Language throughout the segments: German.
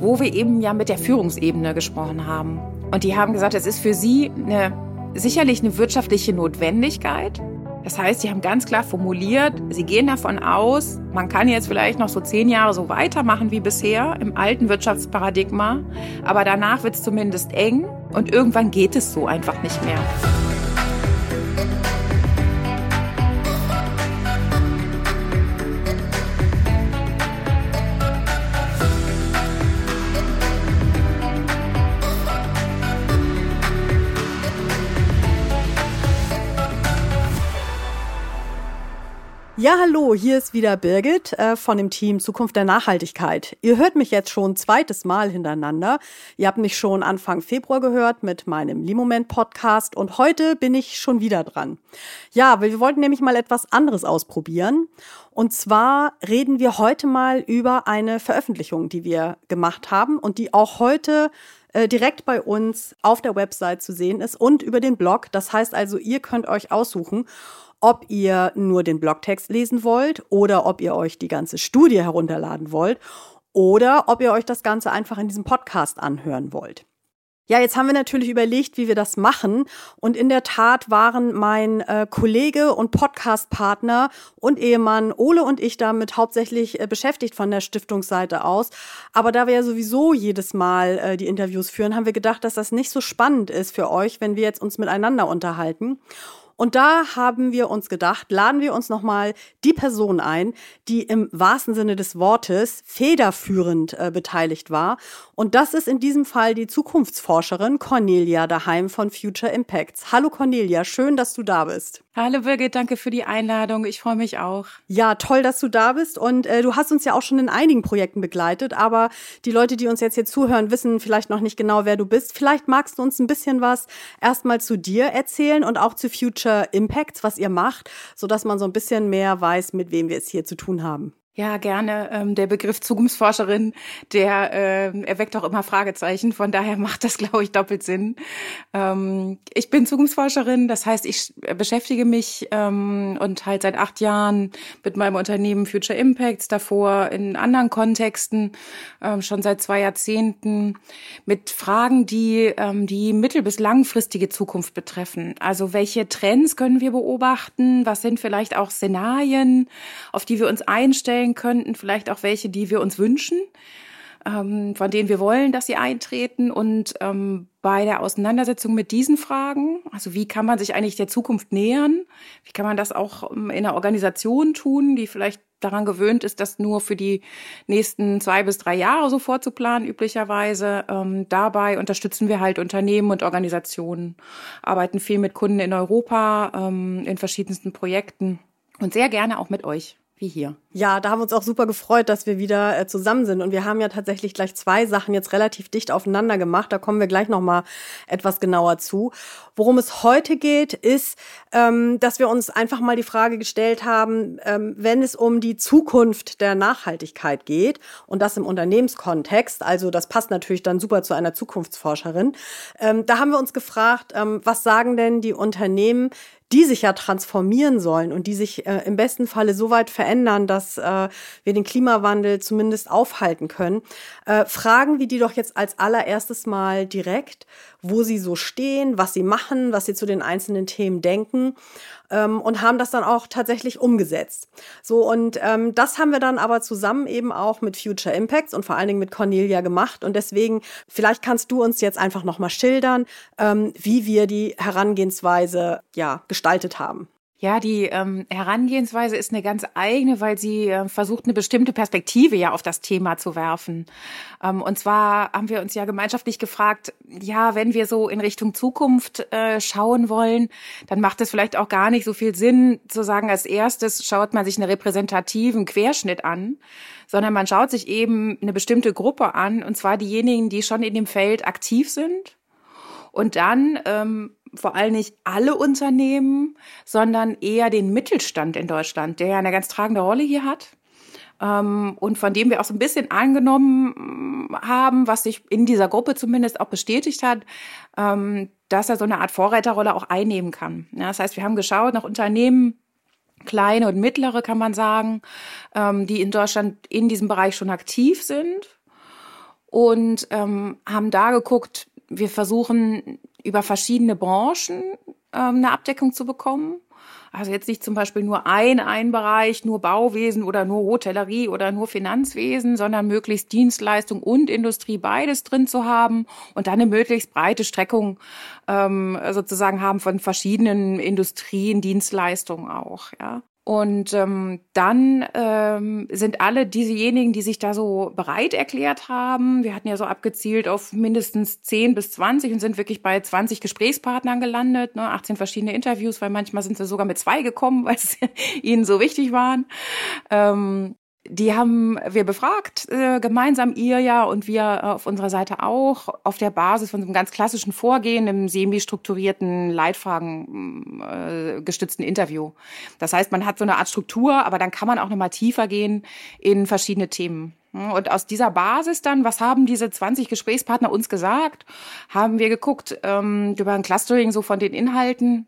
wo wir eben ja mit der Führungsebene gesprochen haben. Und die haben gesagt, es ist für sie eine, sicherlich eine wirtschaftliche Notwendigkeit. Das heißt, sie haben ganz klar formuliert, sie gehen davon aus, man kann jetzt vielleicht noch so zehn Jahre so weitermachen wie bisher im alten Wirtschaftsparadigma, aber danach wird es zumindest eng und irgendwann geht es so einfach nicht mehr. Ja, hallo, hier ist wieder Birgit äh, von dem Team Zukunft der Nachhaltigkeit. Ihr hört mich jetzt schon zweites Mal hintereinander. Ihr habt mich schon Anfang Februar gehört mit meinem Limoment Podcast und heute bin ich schon wieder dran. Ja, wir wollten nämlich mal etwas anderes ausprobieren. Und zwar reden wir heute mal über eine Veröffentlichung, die wir gemacht haben und die auch heute äh, direkt bei uns auf der Website zu sehen ist und über den Blog. Das heißt also, ihr könnt euch aussuchen, ob ihr nur den Blogtext lesen wollt oder ob ihr euch die ganze Studie herunterladen wollt oder ob ihr euch das Ganze einfach in diesem Podcast anhören wollt. Ja, jetzt haben wir natürlich überlegt, wie wir das machen. Und in der Tat waren mein äh, Kollege und Podcastpartner und Ehemann Ole und ich damit hauptsächlich äh, beschäftigt von der Stiftungsseite aus. Aber da wir ja sowieso jedes Mal äh, die Interviews führen, haben wir gedacht, dass das nicht so spannend ist für euch, wenn wir jetzt uns miteinander unterhalten. Und da haben wir uns gedacht, laden wir uns nochmal die Person ein, die im wahrsten Sinne des Wortes federführend äh, beteiligt war. Und das ist in diesem Fall die Zukunftsforscherin Cornelia daheim von Future Impacts. Hallo Cornelia, schön, dass du da bist. Hallo Birgit, danke für die Einladung. Ich freue mich auch. Ja, toll, dass du da bist. Und äh, du hast uns ja auch schon in einigen Projekten begleitet. Aber die Leute, die uns jetzt hier zuhören, wissen vielleicht noch nicht genau, wer du bist. Vielleicht magst du uns ein bisschen was erstmal zu dir erzählen und auch zu Future Impacts, was ihr macht, sodass man so ein bisschen mehr weiß, mit wem wir es hier zu tun haben. Ja, gerne. Ähm, der Begriff Zukunftsforscherin, der äh, erweckt auch immer Fragezeichen. Von daher macht das, glaube ich, doppelt Sinn. Ähm, ich bin Zukunftsforscherin, das heißt, ich beschäftige mich ähm, und halt seit acht Jahren mit meinem Unternehmen Future Impacts, davor in anderen Kontexten, ähm, schon seit zwei Jahrzehnten, mit Fragen, die ähm, die mittel- bis langfristige Zukunft betreffen. Also welche Trends können wir beobachten? Was sind vielleicht auch Szenarien, auf die wir uns einstellen? Vorstellen könnten, vielleicht auch welche, die wir uns wünschen, ähm, von denen wir wollen, dass sie eintreten. Und ähm, bei der Auseinandersetzung mit diesen Fragen, also wie kann man sich eigentlich der Zukunft nähern? Wie kann man das auch ähm, in einer Organisation tun, die vielleicht daran gewöhnt ist, das nur für die nächsten zwei bis drei Jahre so vorzuplanen, üblicherweise. Ähm, dabei unterstützen wir halt Unternehmen und Organisationen, arbeiten viel mit Kunden in Europa, ähm, in verschiedensten Projekten und sehr gerne auch mit euch wie hier. Ja, da haben wir uns auch super gefreut, dass wir wieder äh, zusammen sind. Und wir haben ja tatsächlich gleich zwei Sachen jetzt relativ dicht aufeinander gemacht. Da kommen wir gleich nochmal etwas genauer zu. Worum es heute geht, ist, ähm, dass wir uns einfach mal die Frage gestellt haben, ähm, wenn es um die Zukunft der Nachhaltigkeit geht und das im Unternehmenskontext, also das passt natürlich dann super zu einer Zukunftsforscherin, ähm, da haben wir uns gefragt, ähm, was sagen denn die Unternehmen, die sich ja transformieren sollen und die sich äh, im besten Falle so weit verändern, dass äh, wir den Klimawandel zumindest aufhalten können, äh, fragen wir die doch jetzt als allererstes mal direkt, wo sie so stehen, was sie machen, was sie zu den einzelnen Themen denken ähm, und haben das dann auch tatsächlich umgesetzt. So, und ähm, das haben wir dann aber zusammen eben auch mit Future Impacts und vor allen Dingen mit Cornelia gemacht. Und deswegen, vielleicht kannst du uns jetzt einfach nochmal schildern, ähm, wie wir die Herangehensweise ja gestaltet haben. Ja, die ähm, Herangehensweise ist eine ganz eigene, weil sie äh, versucht, eine bestimmte Perspektive ja auf das Thema zu werfen. Ähm, und zwar haben wir uns ja gemeinschaftlich gefragt, ja, wenn wir so in Richtung Zukunft äh, schauen wollen, dann macht es vielleicht auch gar nicht so viel Sinn zu sagen, als erstes schaut man sich einen repräsentativen Querschnitt an, sondern man schaut sich eben eine bestimmte Gruppe an, und zwar diejenigen, die schon in dem Feld aktiv sind. Und dann ähm, vor allem nicht alle Unternehmen, sondern eher den Mittelstand in Deutschland, der ja eine ganz tragende Rolle hier hat. Ähm, und von dem wir auch so ein bisschen angenommen haben, was sich in dieser Gruppe zumindest auch bestätigt hat, ähm, dass er so eine Art Vorreiterrolle auch einnehmen kann. das heißt, wir haben geschaut nach Unternehmen, kleine und mittlere kann man sagen, ähm, die in Deutschland in diesem Bereich schon aktiv sind und ähm, haben da geguckt, wir versuchen über verschiedene Branchen ähm, eine Abdeckung zu bekommen. Also jetzt nicht zum Beispiel nur ein, ein Bereich, nur Bauwesen oder nur Hotellerie oder nur Finanzwesen, sondern möglichst Dienstleistung und Industrie beides drin zu haben und dann eine möglichst breite Streckung ähm, sozusagen haben von verschiedenen Industrien, Dienstleistungen auch. Ja. Und ähm, dann ähm, sind alle diesejenigen, die sich da so bereit erklärt haben, wir hatten ja so abgezielt auf mindestens 10 bis 20 und sind wirklich bei 20 Gesprächspartnern gelandet, ne, 18 verschiedene Interviews, weil manchmal sind sie sogar mit zwei gekommen, weil es ihnen so wichtig waren. Ähm, die haben wir befragt, äh, gemeinsam ihr ja und wir äh, auf unserer Seite auch, auf der Basis von einem ganz klassischen Vorgehen, im semi-strukturierten, Leitfragen äh, gestützten Interview. Das heißt, man hat so eine Art Struktur, aber dann kann man auch nochmal tiefer gehen in verschiedene Themen. Und aus dieser Basis dann, was haben diese 20 Gesprächspartner uns gesagt, haben wir geguckt ähm, über ein Clustering so von den Inhalten,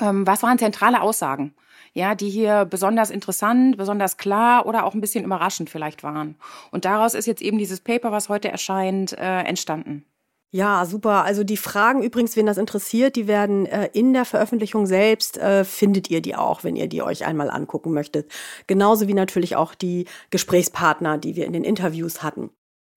ähm, was waren zentrale Aussagen ja, die hier besonders interessant, besonders klar oder auch ein bisschen überraschend vielleicht waren. Und daraus ist jetzt eben dieses Paper, was heute erscheint, äh, entstanden. Ja, super. Also die Fragen übrigens, wen das interessiert, die werden äh, in der Veröffentlichung selbst, äh, findet ihr die auch, wenn ihr die euch einmal angucken möchtet. Genauso wie natürlich auch die Gesprächspartner, die wir in den Interviews hatten.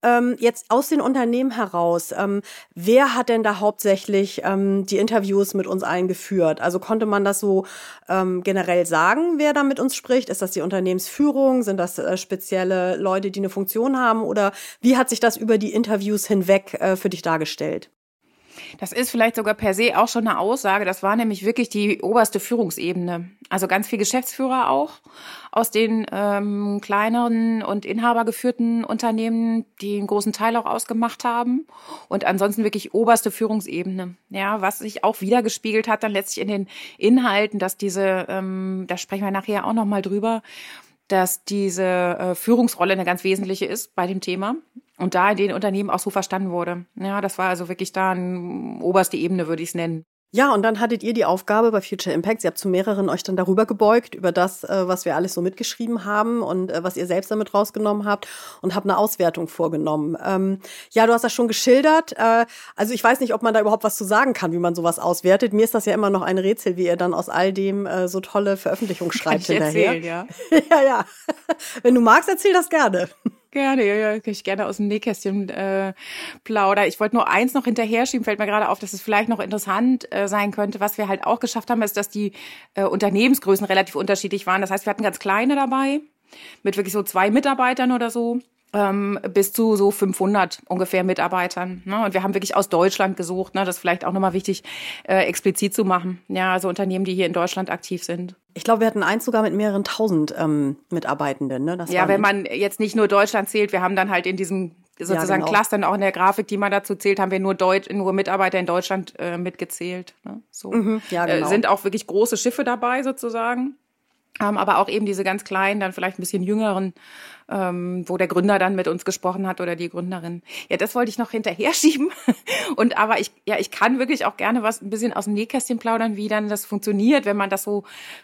Ähm, jetzt aus den Unternehmen heraus, ähm, wer hat denn da hauptsächlich ähm, die Interviews mit uns allen geführt? Also konnte man das so ähm, generell sagen, wer da mit uns spricht? Ist das die Unternehmensführung? Sind das äh, spezielle Leute, die eine Funktion haben? Oder wie hat sich das über die Interviews hinweg äh, für dich dargestellt? Das ist vielleicht sogar per se auch schon eine Aussage. Das war nämlich wirklich die oberste Führungsebene. Also ganz viel Geschäftsführer auch aus den ähm, kleineren und inhabergeführten Unternehmen, die einen großen Teil auch ausgemacht haben. Und ansonsten wirklich oberste Führungsebene. Ja, was sich auch wiedergespiegelt hat dann letztlich in den Inhalten, dass diese, ähm, da sprechen wir nachher auch nochmal drüber, dass diese äh, Führungsrolle eine ganz wesentliche ist bei dem Thema und da in den Unternehmen auch so verstanden wurde. Ja, das war also wirklich da eine oberste Ebene, würde ich es nennen. Ja, und dann hattet ihr die Aufgabe bei Future Impact, ihr habt zu mehreren euch dann darüber gebeugt, über das, äh, was wir alles so mitgeschrieben haben und äh, was ihr selbst damit rausgenommen habt und habt eine Auswertung vorgenommen. Ähm, ja, du hast das schon geschildert. Äh, also ich weiß nicht, ob man da überhaupt was zu sagen kann, wie man sowas auswertet. Mir ist das ja immer noch ein Rätsel, wie ihr dann aus all dem so tolle Veröffentlichungen schreibt kann ich hinterher. Erzählen, ja. ja, ja. Wenn du magst, erzähl das gerne. Gerne, ja, ja, kann ich gerne aus dem Nähkästchen äh, plaudern. Ich wollte nur eins noch hinterher schieben, fällt mir gerade auf, dass es vielleicht noch interessant äh, sein könnte. Was wir halt auch geschafft haben, ist, dass die äh, Unternehmensgrößen relativ unterschiedlich waren. Das heißt, wir hatten ganz kleine dabei, mit wirklich so zwei Mitarbeitern oder so ähm, bis zu so 500 ungefähr Mitarbeitern. Ne? Und wir haben wirklich aus Deutschland gesucht. Ne? Das ist vielleicht auch nochmal wichtig, äh, explizit zu machen. Ja, also Unternehmen, die hier in Deutschland aktiv sind. Ich glaube, wir hatten eins sogar mit mehreren tausend ähm, Mitarbeitenden. Ne? Das ja, wenn man jetzt nicht nur Deutschland zählt, wir haben dann halt in diesem sozusagen ja, genau. Clustern auch in der Grafik, die man dazu zählt, haben wir nur Deut nur Mitarbeiter in Deutschland äh, mitgezählt. Ne? So mhm, ja, genau. äh, sind auch wirklich große Schiffe dabei sozusagen. Ähm, aber auch eben diese ganz kleinen, dann vielleicht ein bisschen jüngeren, ähm, wo der Gründer dann mit uns gesprochen hat oder die Gründerin. Ja, das wollte ich noch hinterher schieben. Und aber ich, ja, ich kann wirklich auch gerne was ein bisschen aus dem Nähkästchen plaudern, wie dann das funktioniert, wenn man das so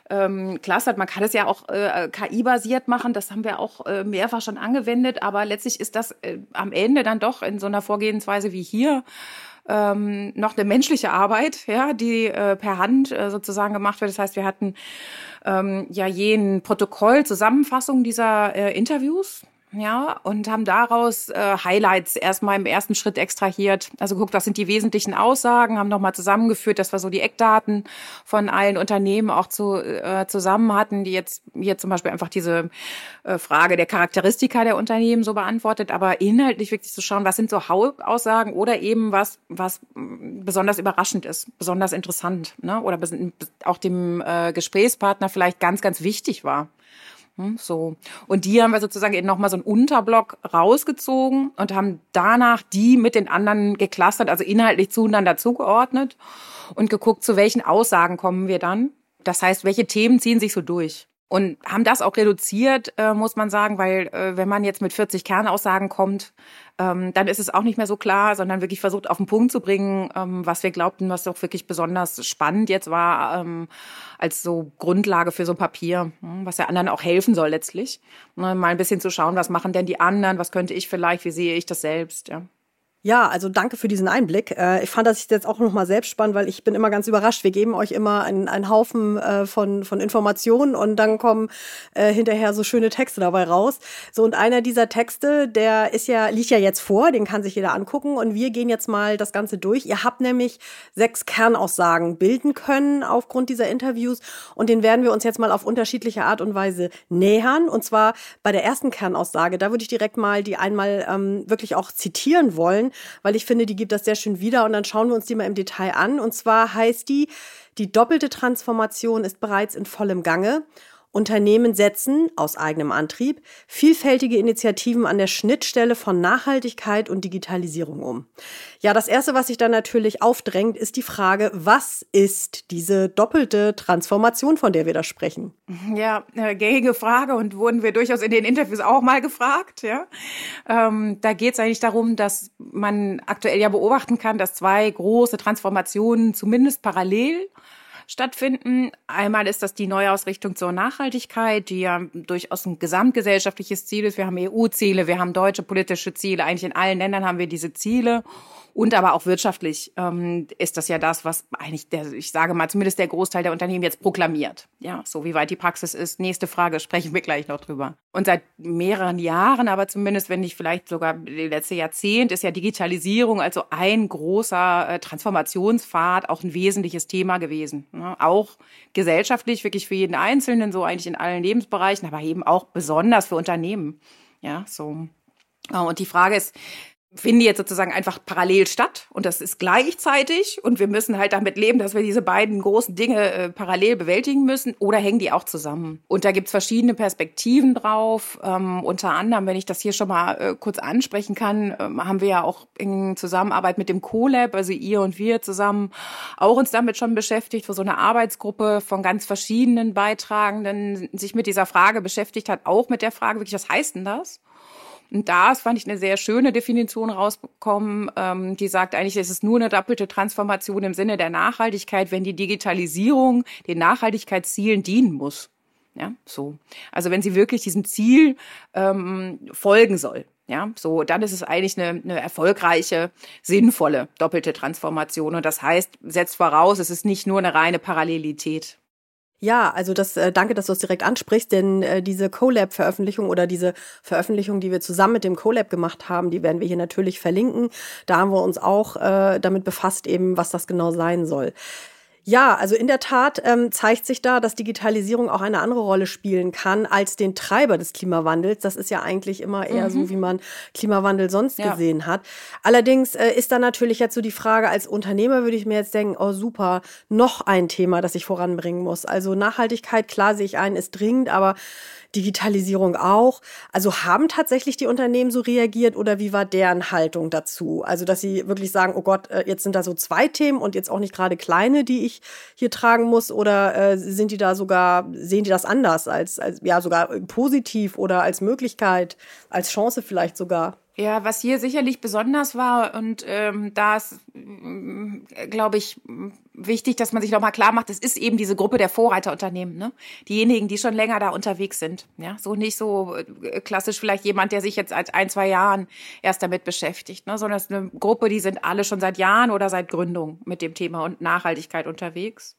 ähm, clustert. Man kann es ja auch äh, KI-basiert machen, das haben wir auch äh, mehrfach schon angewendet, aber letztlich ist das äh, am Ende dann doch in so einer Vorgehensweise wie hier ähm, noch eine menschliche Arbeit, ja, die äh, per Hand äh, sozusagen gemacht wird. Das heißt, wir hatten ähm, ja jeden Protokoll, Zusammenfassung dieser äh, Interviews ja, und haben daraus äh, Highlights erstmal im ersten Schritt extrahiert. Also guckt, was sind die wesentlichen Aussagen, haben nochmal zusammengeführt, dass wir so die Eckdaten von allen Unternehmen auch zu, äh, zusammen hatten, die jetzt hier zum Beispiel einfach diese äh, Frage der Charakteristika der Unternehmen so beantwortet, aber inhaltlich wirklich zu schauen, was sind so Hauptaussagen oder eben was, was besonders überraschend ist, besonders interessant, ne? oder auch dem äh, Gesprächspartner vielleicht ganz, ganz wichtig war. Hm, so. Und die haben wir sozusagen eben nochmal so einen Unterblock rausgezogen und haben danach die mit den anderen geklustert, also inhaltlich zueinander zugeordnet und geguckt, zu welchen Aussagen kommen wir dann. Das heißt, welche Themen ziehen sich so durch. Und haben das auch reduziert, äh, muss man sagen, weil äh, wenn man jetzt mit 40 Kernaussagen kommt, ähm, dann ist es auch nicht mehr so klar, sondern wirklich versucht auf den Punkt zu bringen, ähm, was wir glaubten, was doch wirklich besonders spannend jetzt war, ähm, als so Grundlage für so ein Papier, hm, was der anderen auch helfen soll letztlich. Ne, mal ein bisschen zu schauen, was machen denn die anderen, was könnte ich vielleicht, wie sehe ich das selbst, ja. Ja, also danke für diesen Einblick. Äh, ich fand das jetzt auch noch mal selbst spannend, weil ich bin immer ganz überrascht. Wir geben euch immer einen, einen Haufen äh, von, von Informationen und dann kommen äh, hinterher so schöne Texte dabei raus. So und einer dieser Texte, der ist ja liegt ja jetzt vor, den kann sich jeder angucken und wir gehen jetzt mal das Ganze durch. Ihr habt nämlich sechs Kernaussagen bilden können aufgrund dieser Interviews und den werden wir uns jetzt mal auf unterschiedliche Art und Weise nähern. Und zwar bei der ersten Kernaussage, da würde ich direkt mal die einmal ähm, wirklich auch zitieren wollen weil ich finde, die gibt das sehr schön wieder und dann schauen wir uns die mal im Detail an. Und zwar heißt die, die doppelte Transformation ist bereits in vollem Gange Unternehmen setzen aus eigenem Antrieb vielfältige Initiativen an der Schnittstelle von Nachhaltigkeit und Digitalisierung um. Ja, das erste, was sich dann natürlich aufdrängt, ist die Frage, was ist diese doppelte Transformation, von der wir da sprechen? Ja, eine gängige Frage und wurden wir durchaus in den Interviews auch mal gefragt. Ja, ähm, da geht es eigentlich darum, dass man aktuell ja beobachten kann, dass zwei große Transformationen zumindest parallel stattfinden. Einmal ist das die Neuausrichtung zur Nachhaltigkeit, die ja durchaus ein gesamtgesellschaftliches Ziel ist. Wir haben EU-Ziele, wir haben deutsche politische Ziele. Eigentlich in allen Ländern haben wir diese Ziele. Und aber auch wirtschaftlich ähm, ist das ja das, was eigentlich der, ich sage mal, zumindest der Großteil der Unternehmen jetzt proklamiert. Ja, so wie weit die Praxis ist. Nächste Frage, sprechen wir gleich noch drüber. Und seit mehreren Jahren, aber zumindest, wenn nicht vielleicht sogar die letzte Jahrzehnt, ist ja Digitalisierung also ein großer äh, Transformationspfad, auch ein wesentliches Thema gewesen. Ne? Auch gesellschaftlich, wirklich für jeden Einzelnen, so eigentlich in allen Lebensbereichen, aber eben auch besonders für Unternehmen. Ja, so. Und die Frage ist, finden jetzt sozusagen einfach parallel statt und das ist gleichzeitig und wir müssen halt damit leben, dass wir diese beiden großen Dinge äh, parallel bewältigen müssen oder hängen die auch zusammen? Und da gibt's verschiedene Perspektiven drauf. Ähm, unter anderem, wenn ich das hier schon mal äh, kurz ansprechen kann, ähm, haben wir ja auch in Zusammenarbeit mit dem CoLab, also ihr und wir zusammen, auch uns damit schon beschäftigt, wo so eine Arbeitsgruppe von ganz verschiedenen Beitragenden sich mit dieser Frage beschäftigt hat, auch mit der Frage wirklich, was heißt denn das? Und da fand ich eine sehr schöne Definition rausbekommen, ähm, die sagt eigentlich, es ist nur eine doppelte Transformation im Sinne der Nachhaltigkeit, wenn die Digitalisierung den Nachhaltigkeitszielen dienen muss. Ja, so. Also wenn sie wirklich diesem Ziel ähm, folgen soll. Ja, so, dann ist es eigentlich eine, eine erfolgreiche, sinnvolle doppelte Transformation. Und das heißt, setzt voraus, es ist nicht nur eine reine Parallelität. Ja, also das äh, danke, dass du es direkt ansprichst, denn äh, diese CoLab-Veröffentlichung oder diese Veröffentlichung, die wir zusammen mit dem CoLab gemacht haben, die werden wir hier natürlich verlinken. Da haben wir uns auch äh, damit befasst, eben was das genau sein soll. Ja, also in der Tat ähm, zeigt sich da, dass Digitalisierung auch eine andere Rolle spielen kann als den Treiber des Klimawandels. Das ist ja eigentlich immer eher mhm. so, wie man Klimawandel sonst ja. gesehen hat. Allerdings äh, ist da natürlich jetzt so die Frage, als Unternehmer würde ich mir jetzt denken, oh super, noch ein Thema, das ich voranbringen muss. Also Nachhaltigkeit, klar sehe ich ein, ist dringend, aber Digitalisierung auch. Also haben tatsächlich die Unternehmen so reagiert oder wie war deren Haltung dazu? Also, dass sie wirklich sagen, oh Gott, äh, jetzt sind da so zwei Themen und jetzt auch nicht gerade kleine, die ich hier tragen muss oder äh, sind die da sogar, sehen die das anders als, als ja sogar positiv oder als Möglichkeit, als Chance vielleicht sogar? Ja, was hier sicherlich besonders war und ähm, da ist, mm, glaube ich, wichtig, dass man sich nochmal klar macht, es ist eben diese Gruppe der Vorreiterunternehmen, ne? Diejenigen, die schon länger da unterwegs sind. Ja, so nicht so äh, klassisch vielleicht jemand, der sich jetzt seit ein, zwei Jahren erst damit beschäftigt, ne? sondern es ist eine Gruppe, die sind alle schon seit Jahren oder seit Gründung mit dem Thema und Nachhaltigkeit unterwegs.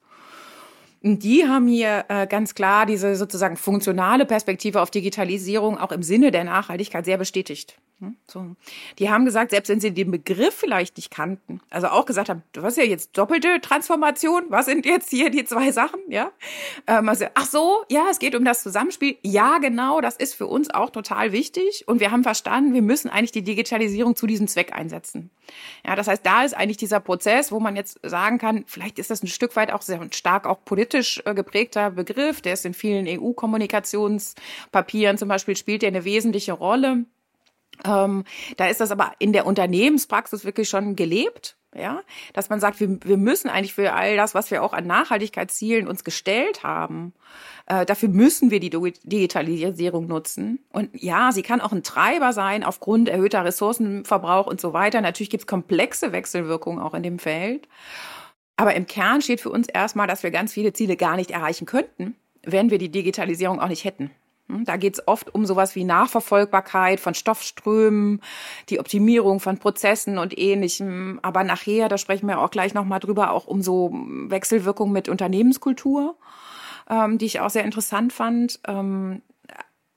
Die haben hier äh, ganz klar diese sozusagen funktionale Perspektive auf Digitalisierung auch im Sinne der Nachhaltigkeit sehr bestätigt. Hm, so. Die haben gesagt, selbst wenn sie den Begriff vielleicht nicht kannten, also auch gesagt haben, was ist ja jetzt doppelte Transformation? Was sind jetzt hier die zwei Sachen? Ja, ähm, also, ach so, ja, es geht um das Zusammenspiel. Ja, genau, das ist für uns auch total wichtig. Und wir haben verstanden, wir müssen eigentlich die Digitalisierung zu diesem Zweck einsetzen. Ja, das heißt, da ist eigentlich dieser Prozess, wo man jetzt sagen kann, vielleicht ist das ein Stück weit auch sehr stark auch politisch äh, geprägter Begriff. Der ist in vielen EU-Kommunikationspapieren zum Beispiel spielt der eine wesentliche Rolle. Ähm, da ist das aber in der Unternehmenspraxis wirklich schon gelebt. ja, dass man sagt, wir, wir müssen eigentlich für all das, was wir auch an Nachhaltigkeitszielen uns gestellt haben, äh, dafür müssen wir die Digitalisierung nutzen. Und ja, sie kann auch ein Treiber sein aufgrund erhöhter Ressourcenverbrauch und so weiter. Natürlich gibt es komplexe Wechselwirkungen auch in dem Feld. Aber im Kern steht für uns erstmal, dass wir ganz viele Ziele gar nicht erreichen könnten, wenn wir die Digitalisierung auch nicht hätten. Hm, da geht es oft um sowas wie Nachverfolgbarkeit von Stoffströmen, die Optimierung von Prozessen und ähnlichem. Aber nachher, da sprechen wir auch gleich nochmal drüber, auch um so Wechselwirkung mit Unternehmenskultur, ähm, die ich auch sehr interessant fand. Ähm,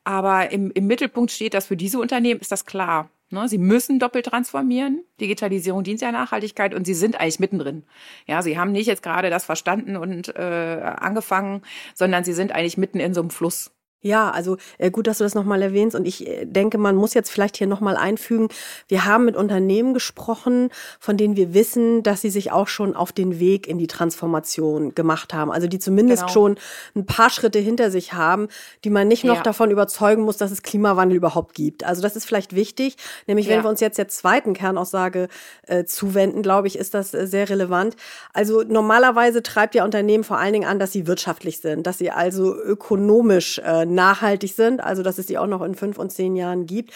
aber im, im Mittelpunkt steht, dass für diese Unternehmen ist das klar. Ne? Sie müssen doppelt transformieren. Digitalisierung dient ja Nachhaltigkeit und sie sind eigentlich mittendrin. Ja, sie haben nicht jetzt gerade das verstanden und äh, angefangen, sondern sie sind eigentlich mitten in so einem Fluss. Ja, also äh, gut, dass du das nochmal erwähnst. Und ich äh, denke, man muss jetzt vielleicht hier nochmal einfügen, wir haben mit Unternehmen gesprochen, von denen wir wissen, dass sie sich auch schon auf den Weg in die Transformation gemacht haben. Also die zumindest genau. schon ein paar Schritte hinter sich haben, die man nicht noch ja. davon überzeugen muss, dass es Klimawandel überhaupt gibt. Also das ist vielleicht wichtig. Nämlich, wenn ja. wir uns jetzt der zweiten Kernaussage äh, zuwenden, glaube ich, ist das äh, sehr relevant. Also normalerweise treibt ja Unternehmen vor allen Dingen an, dass sie wirtschaftlich sind, dass sie also ökonomisch äh, nachhaltig sind, also dass es die auch noch in fünf und zehn Jahren gibt.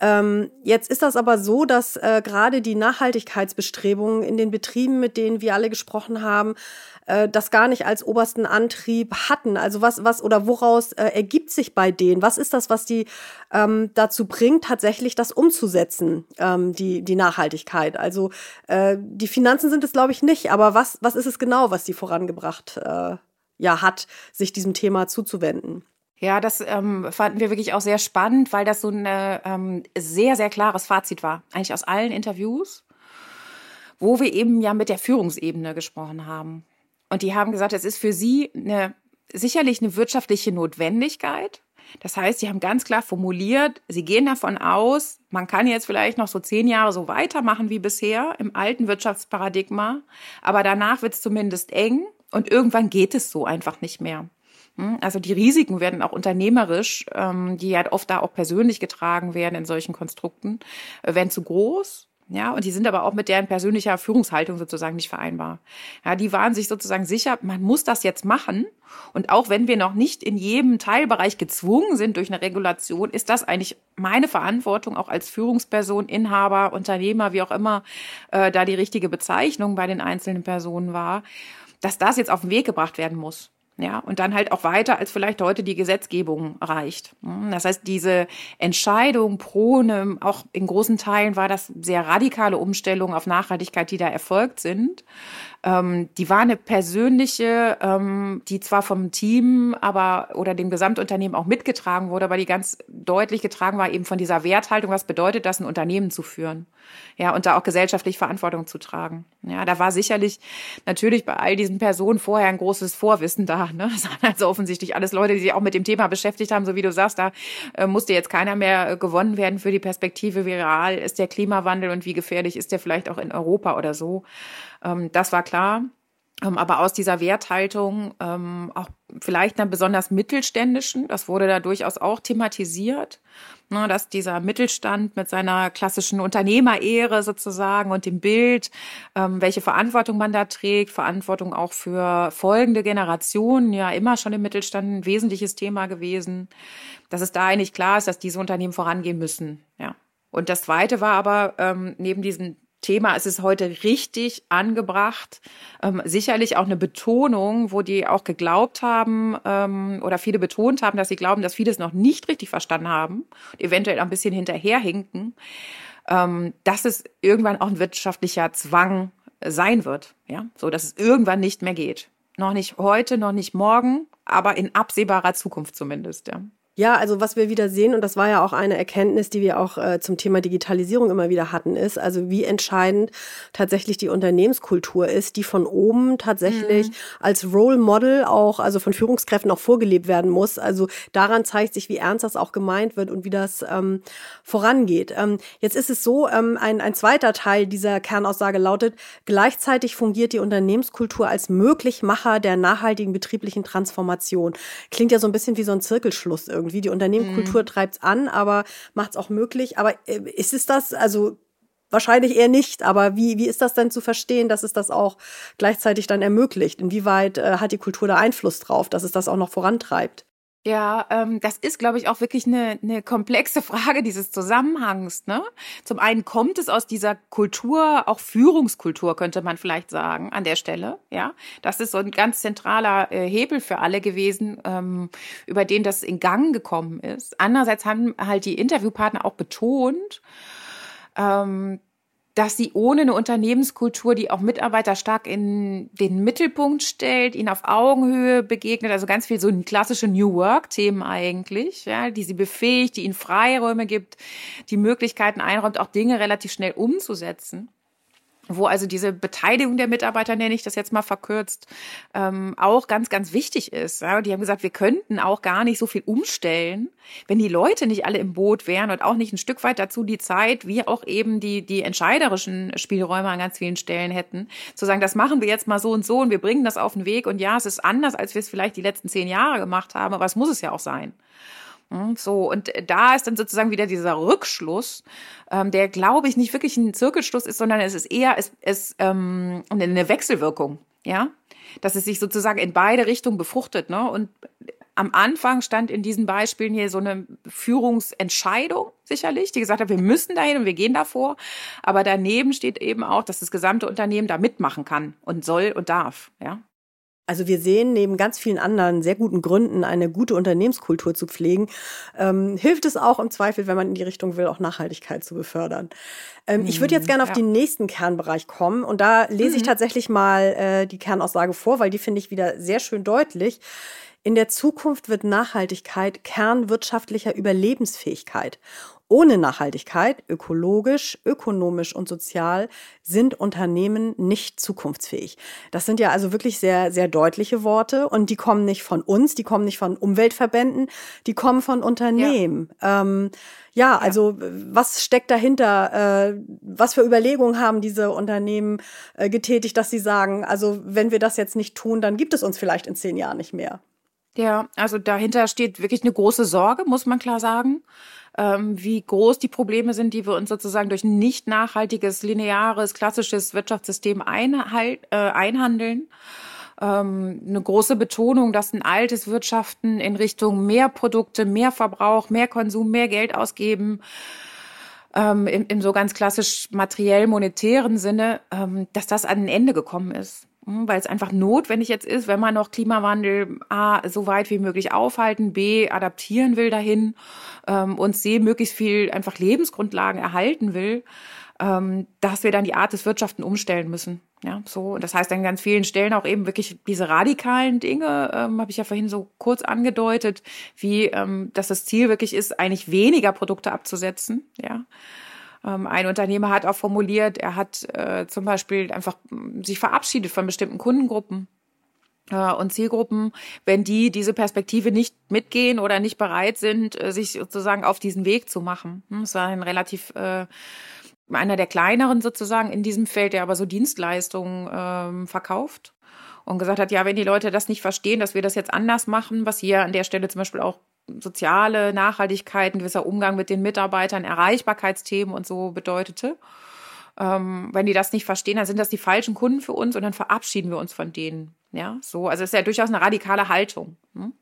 Ähm, jetzt ist das aber so, dass äh, gerade die Nachhaltigkeitsbestrebungen in den Betrieben, mit denen wir alle gesprochen haben, äh, das gar nicht als obersten Antrieb hatten. Also was, was oder woraus äh, ergibt sich bei denen? Was ist das, was die ähm, dazu bringt, tatsächlich das umzusetzen, ähm, die, die Nachhaltigkeit? Also äh, die Finanzen sind es, glaube ich, nicht, aber was, was ist es genau, was die vorangebracht äh, ja, hat, sich diesem Thema zuzuwenden? Ja, das ähm, fanden wir wirklich auch sehr spannend, weil das so ein ähm, sehr, sehr klares Fazit war, eigentlich aus allen Interviews, wo wir eben ja mit der Führungsebene gesprochen haben. Und die haben gesagt, es ist für sie eine, sicherlich eine wirtschaftliche Notwendigkeit. Das heißt, sie haben ganz klar formuliert, sie gehen davon aus, man kann jetzt vielleicht noch so zehn Jahre so weitermachen wie bisher im alten Wirtschaftsparadigma, aber danach wird es zumindest eng und irgendwann geht es so einfach nicht mehr. Hm? Also die Risiken werden auch unternehmerisch, ähm, die halt oft da auch persönlich getragen werden in solchen Konstrukten, äh, werden zu groß. Ja, und die sind aber auch mit deren persönlicher Führungshaltung sozusagen nicht vereinbar. Ja, die waren sich sozusagen sicher, man muss das jetzt machen. Und auch wenn wir noch nicht in jedem Teilbereich gezwungen sind durch eine Regulation, ist das eigentlich meine Verantwortung auch als Führungsperson, Inhaber, Unternehmer, wie auch immer äh, da die richtige Bezeichnung bei den einzelnen Personen war, dass das jetzt auf den Weg gebracht werden muss. Ja, und dann halt auch weiter, als vielleicht heute die Gesetzgebung reicht. Hm, das heißt, diese Entscheidung pro eine, auch in großen Teilen war das sehr radikale Umstellung auf Nachhaltigkeit, die da erfolgt sind. Ähm, die war eine persönliche, ähm, die zwar vom Team, aber oder dem Gesamtunternehmen auch mitgetragen wurde, aber die ganz deutlich getragen war eben von dieser Werthaltung. Was bedeutet das, ein Unternehmen zu führen? Ja, und da auch gesellschaftlich Verantwortung zu tragen. Ja, da war sicherlich natürlich bei all diesen Personen vorher ein großes Vorwissen da. Ne? Das waren also offensichtlich alles Leute, die sich auch mit dem Thema beschäftigt haben, so wie du sagst, da äh, musste jetzt keiner mehr äh, gewonnen werden für die Perspektive, wie real ist der Klimawandel und wie gefährlich ist der vielleicht auch in Europa oder so. Ähm, das war klar. Ähm, aber aus dieser Werthaltung, ähm, auch vielleicht einer besonders mittelständischen, das wurde da durchaus auch thematisiert, ne, dass dieser Mittelstand mit seiner klassischen Unternehmerehre sozusagen und dem Bild, ähm, welche Verantwortung man da trägt, Verantwortung auch für folgende Generationen, ja immer schon im Mittelstand ein wesentliches Thema gewesen, dass es da eigentlich klar ist, dass diese Unternehmen vorangehen müssen. Ja. Und das Zweite war aber ähm, neben diesen Thema ist es heute richtig angebracht. Ähm, sicherlich auch eine Betonung, wo die auch geglaubt haben ähm, oder viele betont haben, dass sie glauben, dass viele es noch nicht richtig verstanden haben und eventuell ein bisschen hinterherhinken, ähm, dass es irgendwann auch ein wirtschaftlicher Zwang sein wird. Ja, so dass es irgendwann nicht mehr geht. Noch nicht heute, noch nicht morgen, aber in absehbarer Zukunft zumindest. Ja. Ja, also was wir wieder sehen, und das war ja auch eine Erkenntnis, die wir auch äh, zum Thema Digitalisierung immer wieder hatten, ist, also wie entscheidend tatsächlich die Unternehmenskultur ist, die von oben tatsächlich mhm. als Role Model auch, also von Führungskräften auch vorgelebt werden muss. Also daran zeigt sich, wie ernst das auch gemeint wird und wie das ähm, vorangeht. Ähm, jetzt ist es so, ähm, ein, ein zweiter Teil dieser Kernaussage lautet, gleichzeitig fungiert die Unternehmenskultur als Möglichmacher der nachhaltigen betrieblichen Transformation. Klingt ja so ein bisschen wie so ein Zirkelschluss irgendwie irgendwie. Die Unternehmenskultur mhm. treibt es an, aber macht es auch möglich. Aber äh, ist es das? Also wahrscheinlich eher nicht, aber wie, wie ist das denn zu verstehen, dass es das auch gleichzeitig dann ermöglicht? Inwieweit äh, hat die Kultur da Einfluss drauf, dass es das auch noch vorantreibt? Ja, ähm, das ist, glaube ich, auch wirklich eine, eine komplexe Frage dieses Zusammenhangs. Ne? Zum einen kommt es aus dieser Kultur, auch Führungskultur könnte man vielleicht sagen, an der Stelle. Ja, das ist so ein ganz zentraler äh, Hebel für alle gewesen, ähm, über den das in Gang gekommen ist. Andererseits haben halt die Interviewpartner auch betont, ähm, dass sie ohne eine Unternehmenskultur, die auch Mitarbeiter stark in den Mittelpunkt stellt, ihnen auf Augenhöhe begegnet, also ganz viel so klassische New Work-Themen eigentlich, ja, die sie befähigt, die ihnen Freiräume gibt, die Möglichkeiten einräumt, auch Dinge relativ schnell umzusetzen wo also diese Beteiligung der Mitarbeiter, nenne ich das jetzt mal verkürzt, ähm, auch ganz, ganz wichtig ist. Ja, die haben gesagt, wir könnten auch gar nicht so viel umstellen, wenn die Leute nicht alle im Boot wären und auch nicht ein Stück weit dazu die Zeit, wie auch eben die, die entscheiderischen Spielräume an ganz vielen Stellen hätten, zu sagen, das machen wir jetzt mal so und so und wir bringen das auf den Weg und ja, es ist anders, als wir es vielleicht die letzten zehn Jahre gemacht haben, aber es muss es ja auch sein. Hm, so, und da ist dann sozusagen wieder dieser Rückschluss, ähm, der, glaube ich, nicht wirklich ein Zirkelschluss ist, sondern es ist eher es, es, ähm, eine Wechselwirkung, ja, dass es sich sozusagen in beide Richtungen befruchtet. Ne? Und am Anfang stand in diesen Beispielen hier so eine Führungsentscheidung sicherlich, die gesagt hat, wir müssen dahin und wir gehen davor. Aber daneben steht eben auch, dass das gesamte Unternehmen da mitmachen kann und soll und darf. Ja. Also wir sehen neben ganz vielen anderen sehr guten Gründen, eine gute Unternehmenskultur zu pflegen, ähm, hilft es auch im Zweifel, wenn man in die Richtung will, auch Nachhaltigkeit zu befördern. Ähm, mhm, ich würde jetzt gerne auf ja. den nächsten Kernbereich kommen und da lese mhm. ich tatsächlich mal äh, die Kernaussage vor, weil die finde ich wieder sehr schön deutlich. In der Zukunft wird Nachhaltigkeit Kern wirtschaftlicher Überlebensfähigkeit. Ohne Nachhaltigkeit, ökologisch, ökonomisch und sozial, sind Unternehmen nicht zukunftsfähig. Das sind ja also wirklich sehr, sehr deutliche Worte und die kommen nicht von uns, die kommen nicht von Umweltverbänden, die kommen von Unternehmen. Ja, ähm, ja also was steckt dahinter? Äh, was für Überlegungen haben diese Unternehmen äh, getätigt, dass sie sagen, also wenn wir das jetzt nicht tun, dann gibt es uns vielleicht in zehn Jahren nicht mehr? Ja, also dahinter steht wirklich eine große Sorge, muss man klar sagen ähm, wie groß die Probleme sind, die wir uns sozusagen durch nicht nachhaltiges, lineares, klassisches Wirtschaftssystem einhalt, äh, einhandeln. Ähm, eine große Betonung, dass ein altes Wirtschaften in Richtung mehr Produkte, mehr Verbrauch, mehr Konsum, mehr Geld ausgeben, ähm, im, im so ganz klassisch materiell-monetären Sinne, ähm, dass das an ein Ende gekommen ist. Hm, weil es einfach notwendig jetzt ist, wenn man noch Klimawandel A, so weit wie möglich aufhalten, B, adaptieren will dahin ähm, und C, möglichst viel einfach Lebensgrundlagen erhalten will, ähm, dass wir dann die Art des Wirtschaften umstellen müssen. Ja, so. Und das heißt an ganz vielen Stellen auch eben wirklich diese radikalen Dinge, ähm, habe ich ja vorhin so kurz angedeutet, wie ähm, dass das Ziel wirklich ist, eigentlich weniger Produkte abzusetzen, ja ein Unternehmer hat auch formuliert, er hat äh, zum Beispiel einfach hm, sich verabschiedet von bestimmten Kundengruppen äh, und Zielgruppen, wenn die diese Perspektive nicht mitgehen oder nicht bereit sind, äh, sich sozusagen auf diesen Weg zu machen. Hm, es war ein relativ äh, einer der kleineren sozusagen in diesem Feld, der aber so Dienstleistungen ähm, verkauft und gesagt hat, ja, wenn die Leute das nicht verstehen, dass wir das jetzt anders machen, was hier an der Stelle zum Beispiel auch soziale Nachhaltigkeit, ein gewisser Umgang mit den Mitarbeitern, Erreichbarkeitsthemen und so bedeutete. Ähm, wenn die das nicht verstehen, dann sind das die falschen Kunden für uns und dann verabschieden wir uns von denen. Ja, so. Also es ist ja durchaus eine radikale Haltung. Hm?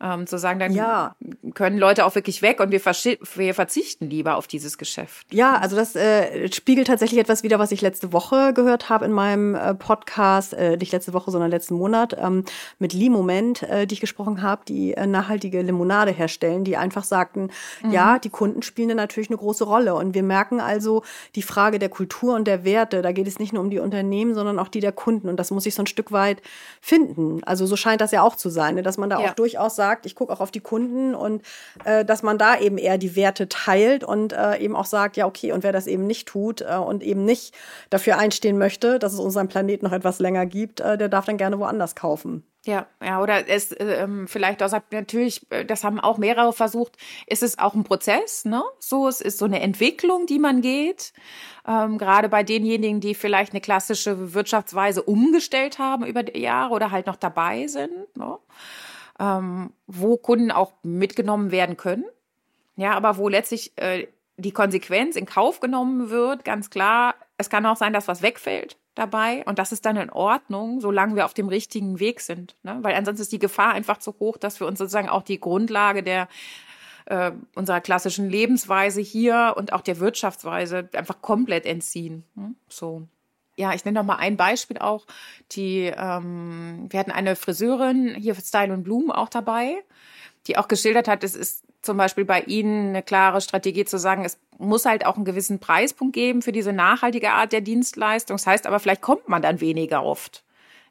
ähm, zu sagen, dann ja. können Leute auch wirklich weg und wir, wir, verzichten lieber auf dieses Geschäft. Ja, also das äh, spiegelt tatsächlich etwas wieder, was ich letzte Woche gehört habe in meinem äh, Podcast, äh, nicht letzte Woche, sondern letzten Monat, ähm, mit Lee Moment, äh, die ich gesprochen habe, die äh, nachhaltige Limonade herstellen, die einfach sagten, mhm. ja, die Kunden spielen da natürlich eine große Rolle und wir merken also die Frage der Kultur und der Werte, da geht es nicht nur um die Unternehmen, sondern auch die der Kunden und das muss ich so ein Stück weit finden. Also so scheint das ja auch zu sein, ne? dass man da ja. auch durchaus sagt, ich gucke auch auf die Kunden und äh, dass man da eben eher die Werte teilt und äh, eben auch sagt, ja, okay, und wer das eben nicht tut äh, und eben nicht dafür einstehen möchte, dass es unseren Planeten noch etwas länger gibt, äh, der darf dann gerne woanders kaufen. Ja, ja, oder es ähm, vielleicht auch sagt, natürlich, äh, das haben auch mehrere versucht, ist es auch ein Prozess, ne? So, es ist so eine Entwicklung, die man geht. Ähm, gerade bei denjenigen, die vielleicht eine klassische Wirtschaftsweise umgestellt haben über die Jahre oder halt noch dabei sind. Ne? Ähm, wo Kunden auch mitgenommen werden können. Ja, aber wo letztlich äh, die Konsequenz in Kauf genommen wird, ganz klar. Es kann auch sein, dass was wegfällt dabei und das ist dann in Ordnung, solange wir auf dem richtigen Weg sind. Ne? Weil ansonsten ist die Gefahr einfach zu hoch, dass wir uns sozusagen auch die Grundlage der äh, unserer klassischen Lebensweise hier und auch der Wirtschaftsweise einfach komplett entziehen. Ne? So. Ja, ich nenne noch mal ein Beispiel auch. Die, ähm, wir hatten eine Friseurin hier für Style und Bloom auch dabei, die auch geschildert hat, es ist zum Beispiel bei Ihnen eine klare Strategie zu sagen, es muss halt auch einen gewissen Preispunkt geben für diese nachhaltige Art der Dienstleistung. Das heißt aber, vielleicht kommt man dann weniger oft.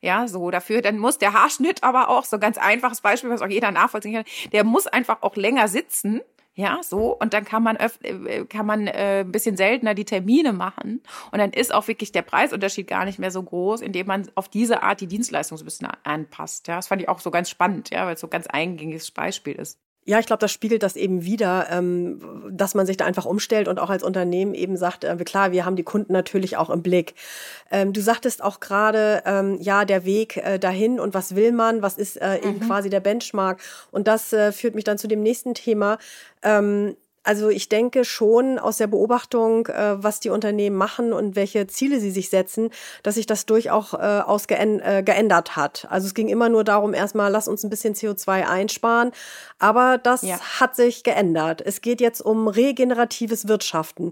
Ja, so dafür, dann muss der Haarschnitt aber auch, so ganz einfaches Beispiel, was auch jeder nachvollziehen kann, der muss einfach auch länger sitzen, ja, so. Und dann kann man, öf äh, kann man äh, ein bisschen seltener die Termine machen. Und dann ist auch wirklich der Preisunterschied gar nicht mehr so groß, indem man auf diese Art die Dienstleistung so ein bisschen anpasst. Ja, das fand ich auch so ganz spannend, ja, weil es so ein ganz eingängiges Beispiel ist. Ja, ich glaube, das spiegelt das eben wieder, ähm, dass man sich da einfach umstellt und auch als Unternehmen eben sagt, äh, klar, wir haben die Kunden natürlich auch im Blick. Ähm, du sagtest auch gerade, ähm, ja, der Weg äh, dahin und was will man, was ist äh, eben mhm. quasi der Benchmark. Und das äh, führt mich dann zu dem nächsten Thema. Ähm, also ich denke schon aus der Beobachtung, äh, was die Unternehmen machen und welche Ziele sie sich setzen, dass sich das durchaus äh, äh, geändert hat. Also es ging immer nur darum, erstmal, lass uns ein bisschen CO2 einsparen. Aber das ja. hat sich geändert. Es geht jetzt um regeneratives Wirtschaften.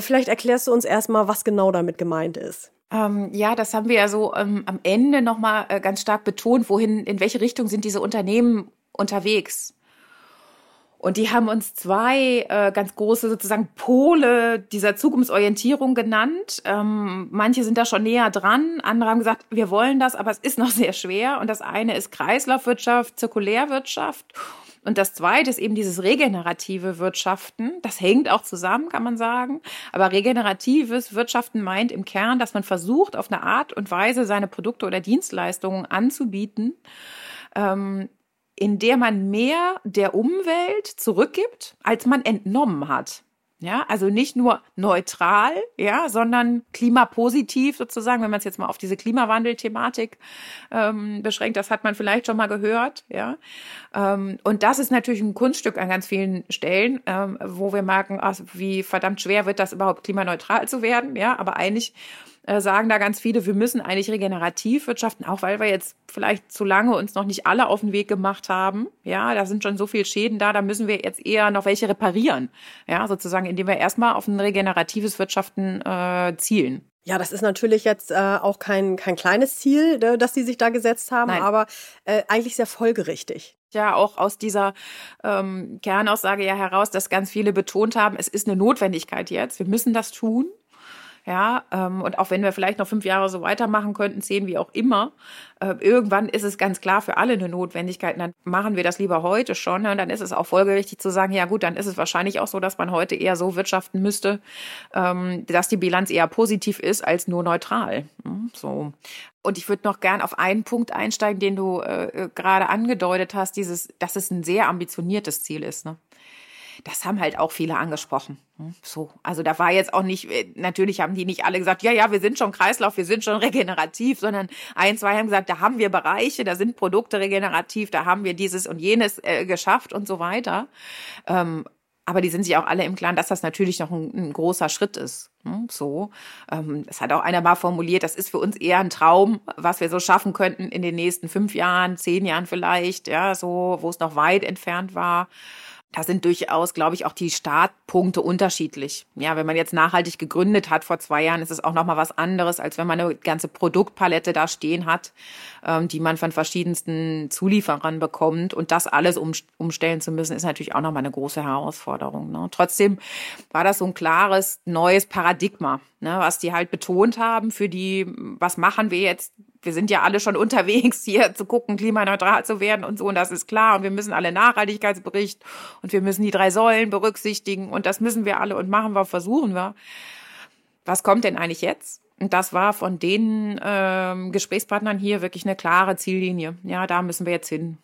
Vielleicht erklärst du uns erstmal, was genau damit gemeint ist. Ähm, ja, das haben wir ja so ähm, am Ende nochmal äh, ganz stark betont. Wohin, in welche Richtung sind diese Unternehmen unterwegs? Und die haben uns zwei äh, ganz große sozusagen Pole dieser Zukunftsorientierung genannt. Ähm, manche sind da schon näher dran, andere haben gesagt, wir wollen das, aber es ist noch sehr schwer. Und das eine ist Kreislaufwirtschaft, Zirkulärwirtschaft. Und das zweite ist eben dieses regenerative Wirtschaften. Das hängt auch zusammen, kann man sagen. Aber regeneratives Wirtschaften meint im Kern, dass man versucht, auf eine Art und Weise seine Produkte oder Dienstleistungen anzubieten, ähm, in der man mehr der Umwelt zurückgibt, als man entnommen hat. Ja, also nicht nur neutral, ja, sondern klimapositiv sozusagen, wenn man es jetzt mal auf diese Klimawandel-Thematik ähm, beschränkt, das hat man vielleicht schon mal gehört, ja. Ähm, und das ist natürlich ein Kunststück an ganz vielen Stellen, ähm, wo wir merken, ach, wie verdammt schwer wird das überhaupt klimaneutral zu werden, ja. Aber eigentlich äh, sagen da ganz viele, wir müssen eigentlich regenerativ wirtschaften, auch weil wir jetzt vielleicht zu lange uns noch nicht alle auf den Weg gemacht haben. Ja, da sind schon so viele Schäden da, da müssen wir jetzt eher noch welche reparieren. Ja, sozusagen, indem wir erstmal auf ein regeneratives Wirtschaften äh, zielen. Ja, das ist natürlich jetzt äh, auch kein, kein kleines Ziel, das sie sich da gesetzt haben, Nein. aber äh, eigentlich sehr folgerichtig ja auch aus dieser ähm, Kernaussage ja heraus, dass ganz viele betont haben, es ist eine Notwendigkeit jetzt, wir müssen das tun. Ja, ähm, und auch wenn wir vielleicht noch fünf Jahre so weitermachen könnten, zehn wie auch immer, äh, irgendwann ist es ganz klar für alle eine Notwendigkeit. Und dann machen wir das lieber heute schon. Ne? Und dann ist es auch folgerichtig zu sagen, ja gut, dann ist es wahrscheinlich auch so, dass man heute eher so wirtschaften müsste, ähm, dass die Bilanz eher positiv ist als nur neutral. Hm, so. Und ich würde noch gern auf einen Punkt einsteigen, den du äh, äh gerade angedeutet hast, dieses, dass es ein sehr ambitioniertes Ziel ist. Ne? Das haben halt auch viele angesprochen. Hm, so, also da war jetzt auch nicht, äh, natürlich haben die nicht alle gesagt, ja, ja, wir sind schon Kreislauf, wir sind schon regenerativ, sondern ein, zwei haben gesagt, da haben wir Bereiche, da sind Produkte regenerativ, da haben wir dieses und jenes äh, geschafft und so weiter. Ähm, aber die sind sich auch alle im Klaren, dass das natürlich noch ein, ein großer Schritt ist. Hm, so, ähm, es hat auch einer mal formuliert, das ist für uns eher ein Traum, was wir so schaffen könnten in den nächsten fünf Jahren, zehn Jahren vielleicht, ja, so, wo es noch weit entfernt war da sind durchaus, glaube ich, auch die Startpunkte unterschiedlich. Ja, wenn man jetzt nachhaltig gegründet hat vor zwei Jahren, ist es auch noch mal was anderes, als wenn man eine ganze Produktpalette da stehen hat, ähm, die man von verschiedensten Zulieferern bekommt. Und das alles um, umstellen zu müssen, ist natürlich auch noch mal eine große Herausforderung. Ne? Trotzdem war das so ein klares neues Paradigma, ne, was die halt betont haben für die, was machen wir jetzt wir sind ja alle schon unterwegs, hier zu gucken, klimaneutral zu werden und so, und das ist klar. Und wir müssen alle Nachhaltigkeitsbericht und wir müssen die drei Säulen berücksichtigen und das müssen wir alle und machen wir, versuchen wir. Was kommt denn eigentlich jetzt? Und das war von den ähm, Gesprächspartnern hier wirklich eine klare Ziellinie. Ja, da müssen wir jetzt hin.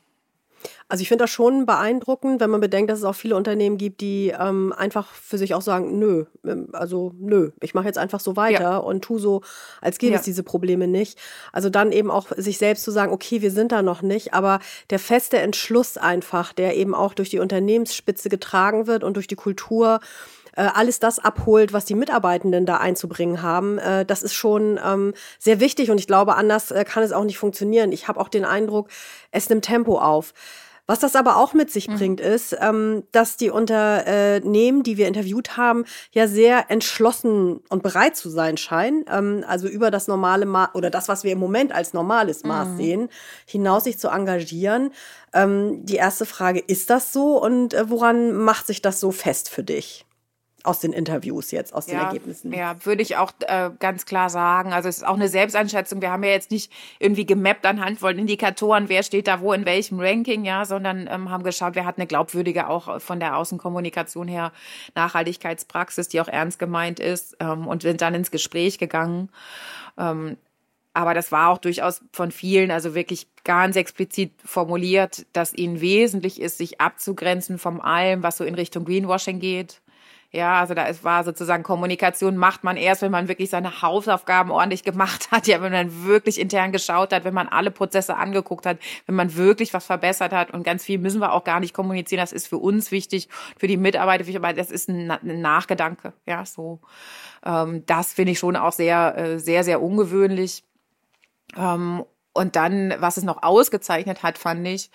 Also ich finde das schon beeindruckend, wenn man bedenkt, dass es auch viele Unternehmen gibt, die ähm, einfach für sich auch sagen, nö, ähm, also nö, ich mache jetzt einfach so weiter ja. und tu so, als gäbe ja. es diese Probleme nicht. Also dann eben auch sich selbst zu sagen, okay, wir sind da noch nicht, aber der feste Entschluss einfach, der eben auch durch die Unternehmensspitze getragen wird und durch die Kultur, äh, alles das abholt, was die Mitarbeitenden da einzubringen haben. Äh, das ist schon ähm, sehr wichtig und ich glaube, anders äh, kann es auch nicht funktionieren. Ich habe auch den Eindruck, es nimmt Tempo auf. Was das aber auch mit sich mhm. bringt, ist, ähm, dass die Unternehmen, die wir interviewt haben, ja sehr entschlossen und bereit zu sein scheinen, ähm, also über das normale Maß oder das, was wir im Moment als normales Maß mhm. sehen, hinaus sich zu engagieren. Ähm, die erste Frage, ist das so und äh, woran macht sich das so fest für dich? Aus den Interviews jetzt, aus den Ergebnissen. Ja, würde ich auch äh, ganz klar sagen. Also es ist auch eine Selbsteinschätzung. Wir haben ja jetzt nicht irgendwie gemappt anhand von Indikatoren, wer steht da wo in welchem Ranking, ja, sondern ähm, haben geschaut, wer hat eine glaubwürdige auch von der Außenkommunikation her Nachhaltigkeitspraxis, die auch ernst gemeint ist ähm, und sind dann ins Gespräch gegangen. Ähm, aber das war auch durchaus von vielen, also wirklich ganz explizit formuliert, dass ihnen wesentlich ist, sich abzugrenzen von allem, was so in Richtung Greenwashing geht. Ja, also da war sozusagen Kommunikation macht man erst, wenn man wirklich seine Hausaufgaben ordentlich gemacht hat, ja, wenn man wirklich intern geschaut hat, wenn man alle Prozesse angeguckt hat, wenn man wirklich was verbessert hat und ganz viel müssen wir auch gar nicht kommunizieren. Das ist für uns wichtig, für die Mitarbeiter wichtig, aber das ist ein, ein Nachgedanke, ja, so. Ähm, das finde ich schon auch sehr, äh, sehr, sehr ungewöhnlich. Ähm, und dann, was es noch ausgezeichnet hat, fand ich,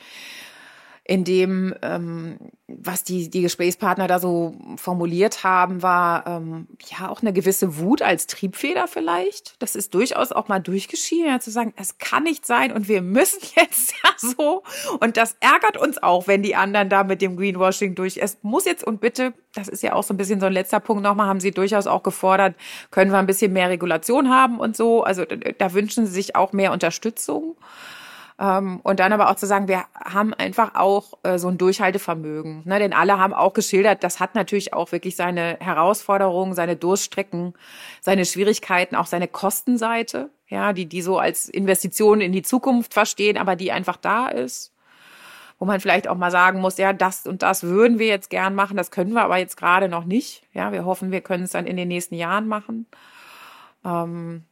in dem, ähm, was die, die Gesprächspartner da so formuliert haben, war ähm, ja auch eine gewisse Wut als Triebfeder vielleicht. Das ist durchaus auch mal durchgeschieden, ja, zu sagen, es kann nicht sein und wir müssen jetzt ja so. Und das ärgert uns auch, wenn die anderen da mit dem Greenwashing durch. Es muss jetzt und bitte, das ist ja auch so ein bisschen so ein letzter Punkt nochmal, haben sie durchaus auch gefordert, können wir ein bisschen mehr Regulation haben und so. Also da wünschen sie sich auch mehr Unterstützung. Ähm, und dann aber auch zu sagen, wir haben einfach auch äh, so ein Durchhaltevermögen. Ne? Denn alle haben auch geschildert, das hat natürlich auch wirklich seine Herausforderungen, seine Durststrecken, seine Schwierigkeiten, auch seine Kostenseite, ja, die, die so als Investition in die Zukunft verstehen, aber die einfach da ist. Wo man vielleicht auch mal sagen muss, ja, das und das würden wir jetzt gern machen, das können wir aber jetzt gerade noch nicht. Ja, wir hoffen, wir können es dann in den nächsten Jahren machen. Ähm,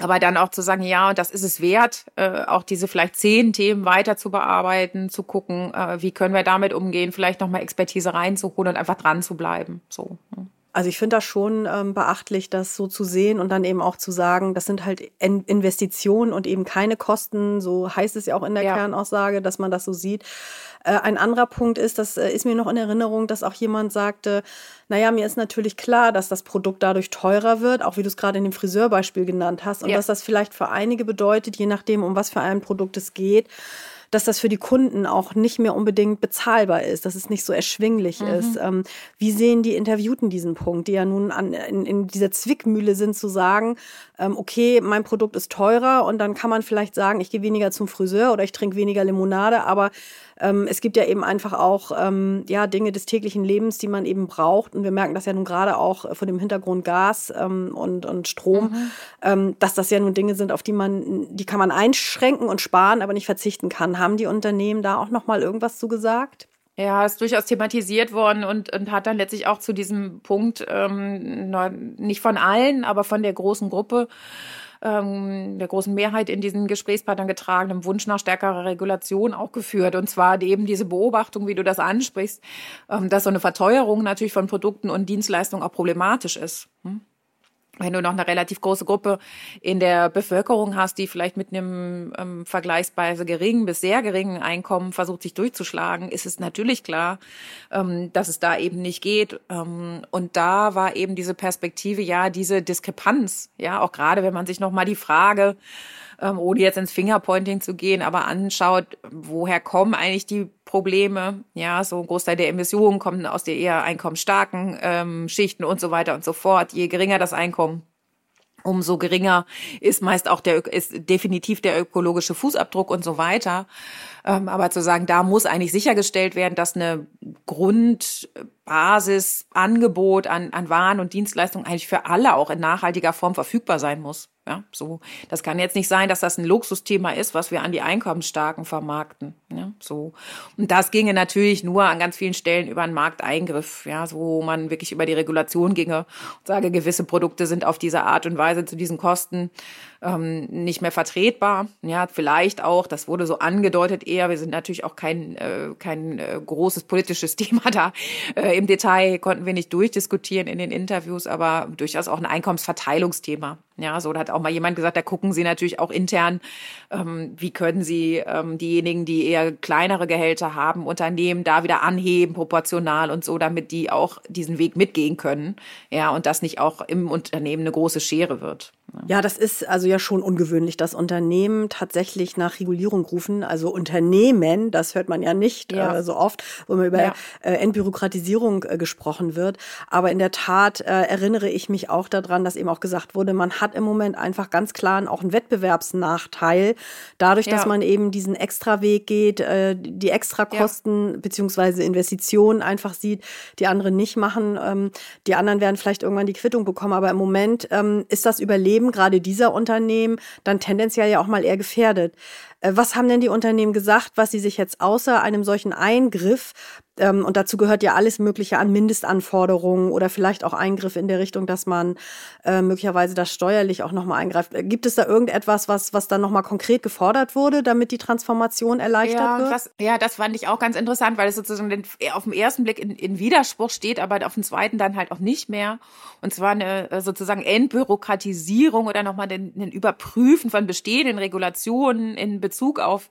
aber dann auch zu sagen, ja, das ist es wert, äh, auch diese vielleicht zehn Themen weiter zu bearbeiten, zu gucken, äh, wie können wir damit umgehen, vielleicht nochmal Expertise reinzuholen und einfach dran zu bleiben. So. Ne? Also ich finde das schon ähm, beachtlich, das so zu sehen und dann eben auch zu sagen, das sind halt in Investitionen und eben keine Kosten. So heißt es ja auch in der ja. Kernaussage, dass man das so sieht. Äh, ein anderer Punkt ist, das äh, ist mir noch in Erinnerung, dass auch jemand sagte, naja, mir ist natürlich klar, dass das Produkt dadurch teurer wird, auch wie du es gerade in dem Friseurbeispiel genannt hast, und ja. dass das vielleicht für einige bedeutet, je nachdem, um was für ein Produkt es geht, dass das für die Kunden auch nicht mehr unbedingt bezahlbar ist, dass es nicht so erschwinglich mhm. ist. Ähm, wie sehen die Interviewten diesen Punkt, die ja nun an, in, in dieser Zwickmühle sind, zu sagen, ähm, okay, mein Produkt ist teurer und dann kann man vielleicht sagen, ich gehe weniger zum Friseur oder ich trinke weniger Limonade, aber ähm, es gibt ja eben einfach auch ähm, ja, Dinge des täglichen Lebens, die man eben braucht. Und wir merken das ja nun gerade auch von dem Hintergrund Gas ähm, und, und Strom, mhm. Ähm, dass das ja nun Dinge sind, auf die man, die kann man einschränken und sparen, aber nicht verzichten kann. Haben die Unternehmen da auch noch mal irgendwas zu gesagt? Ja, ist durchaus thematisiert worden und, und hat dann letztlich auch zu diesem Punkt, ähm, nicht von allen, aber von der großen Gruppe ähm, der großen Mehrheit in diesen Gesprächspartnern getragenem Wunsch nach stärkerer Regulation auch geführt. Und zwar eben diese Beobachtung, wie du das ansprichst, ähm, dass so eine Verteuerung natürlich von Produkten und Dienstleistungen auch problematisch ist. Hm? Wenn du noch eine relativ große Gruppe in der Bevölkerung hast, die vielleicht mit einem ähm, vergleichsweise geringen bis sehr geringen Einkommen versucht, sich durchzuschlagen, ist es natürlich klar, ähm, dass es da eben nicht geht. Ähm, und da war eben diese Perspektive, ja, diese Diskrepanz, ja, auch gerade wenn man sich nochmal die Frage ähm, ohne jetzt ins Fingerpointing zu gehen, aber anschaut, woher kommen eigentlich die Probleme. Ja, so ein Großteil der Emissionen kommen aus der eher einkommensstarken ähm, Schichten und so weiter und so fort. Je geringer das Einkommen, umso geringer ist meist auch der ist definitiv der ökologische Fußabdruck und so weiter. Ähm, aber zu sagen, da muss eigentlich sichergestellt werden, dass eine Grundbasisangebot an, an Waren und Dienstleistungen eigentlich für alle auch in nachhaltiger Form verfügbar sein muss. Ja, so. Das kann jetzt nicht sein, dass das ein Luxusthema ist, was wir an die Einkommensstarken vermarkten. Ja, so. Und das ginge natürlich nur an ganz vielen Stellen über einen Markteingriff, ja, so, wo man wirklich über die Regulation ginge und sage, gewisse Produkte sind auf diese Art und Weise zu diesen Kosten ähm, nicht mehr vertretbar. Ja, vielleicht auch, das wurde so angedeutet eher, wir sind natürlich auch kein, äh, kein äh, großes politisches Thema da äh, im Detail konnten wir nicht durchdiskutieren in den Interviews, aber durchaus auch ein Einkommensverteilungsthema. Ja, so da hat auch mal jemand gesagt, da gucken Sie natürlich auch intern, ähm, wie können Sie ähm, diejenigen, die eher kleinere Gehälter haben, Unternehmen da wieder anheben, proportional und so, damit die auch diesen Weg mitgehen können. Ja, und das nicht auch im Unternehmen eine große Schere wird. Ja, das ist also ja schon ungewöhnlich, dass Unternehmen tatsächlich nach Regulierung rufen. Also Unternehmen, das hört man ja nicht ja. Äh, so oft, wo man über ja. äh, Entbürokratisierung äh, gesprochen wird. Aber in der Tat äh, erinnere ich mich auch daran, dass eben auch gesagt wurde, man hat im Moment einfach ganz klar auch einen Wettbewerbsnachteil, dadurch, ja. dass man eben diesen Extraweg geht, äh, die Extrakosten ja. beziehungsweise Investitionen einfach sieht, die anderen nicht machen. Ähm, die anderen werden vielleicht irgendwann die Quittung bekommen, aber im Moment ähm, ist das Überleben gerade dieser Unternehmen dann tendenziell ja auch mal eher gefährdet. Äh, was haben denn die Unternehmen gesagt, was sie sich jetzt außer einem solchen Eingriff ähm, und dazu gehört ja alles Mögliche an Mindestanforderungen oder vielleicht auch Eingriff in der Richtung, dass man äh, möglicherweise das steuerlich auch nochmal eingreift. Äh, gibt es da irgendetwas, was, was dann nochmal konkret gefordert wurde, damit die Transformation erleichtert ja, wird? Was, ja, das fand ich auch ganz interessant, weil es sozusagen den, auf den ersten Blick in, in Widerspruch steht, aber auf den zweiten dann halt auch nicht mehr. Und zwar eine äh, sozusagen Entbürokratisierung oder nochmal den, den Überprüfen von bestehenden Regulationen in Bezug auf